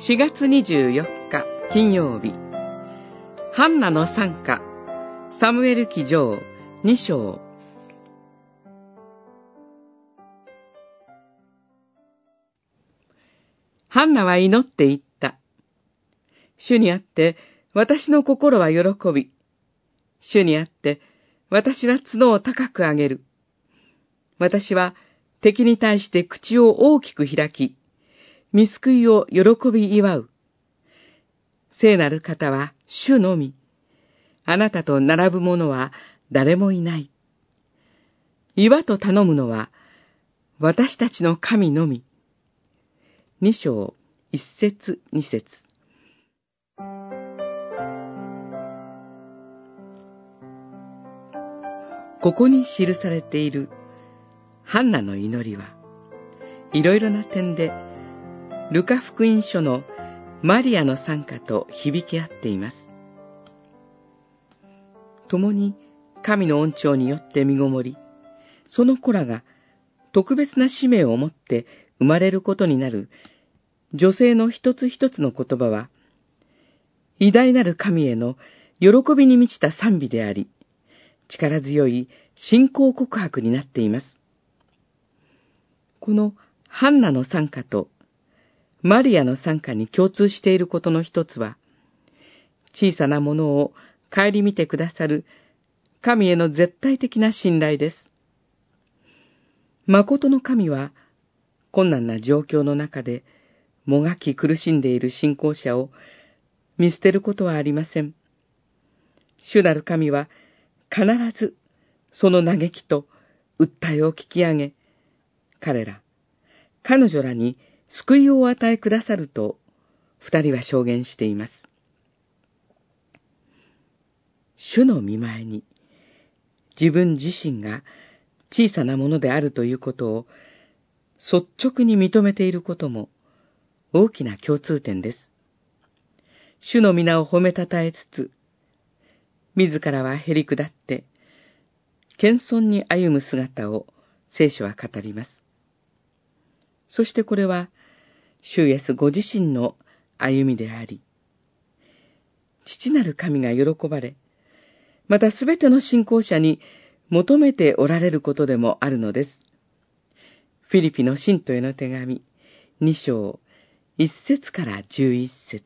4月24日金曜日ハンナの参加サムエル記上2章ハンナは祈っていった。主にあって私の心は喜び、主にあって私は角を高く上げる。私は敵に対して口を大きく開き、見救いを喜び祝う。聖なる方は主のみ。あなたと並ぶ者は誰もいない。岩と頼むのは私たちの神のみ。二章一節二節ここに記されているハンナの祈りは、いろいろな点で、ルカ福音書のマリアの参加と響き合っています。共に神の恩寵によって身ごもり、その子らが特別な使命を持って生まれることになる女性の一つ一つの言葉は、偉大なる神への喜びに満ちた賛美であり、力強い信仰告白になっています。このハンナの参加とマリアの参加に共通していることの一つは、小さなものを顧みてくださる神への絶対的な信頼です。誠の神は、困難な状況の中で、もがき苦しんでいる信仰者を見捨てることはありません。主なる神は、必ずその嘆きと訴えを聞き上げ、彼ら、彼女らに救いをお与えくださると、二人は証言しています。主の見前に、自分自身が小さなものであるということを率直に認めていることも大きな共通点です。主の皆を褒めたたえつつ、自らはへり下って、謙遜に歩む姿を聖書は語ります。そしてこれは、主イエスご自身の歩みであり、父なる神が喜ばれ、またすべての信仰者に求めておられることでもあるのです。フィリピの信徒への手紙、2章、1節から11節